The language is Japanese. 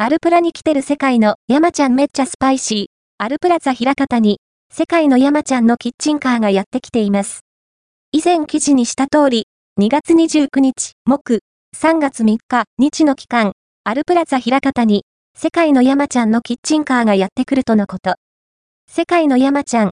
アルプラに来てる世界の山ちゃんめっちゃスパイシー。アルプラザ平方に、世界の山ちゃんのキッチンカーがやってきています。以前記事にした通り、2月29日、木、3月3日、日の期間、アルプラザ平方に、世界の山ちゃんのキッチンカーがやってくるとのこと。世界の山ちゃん、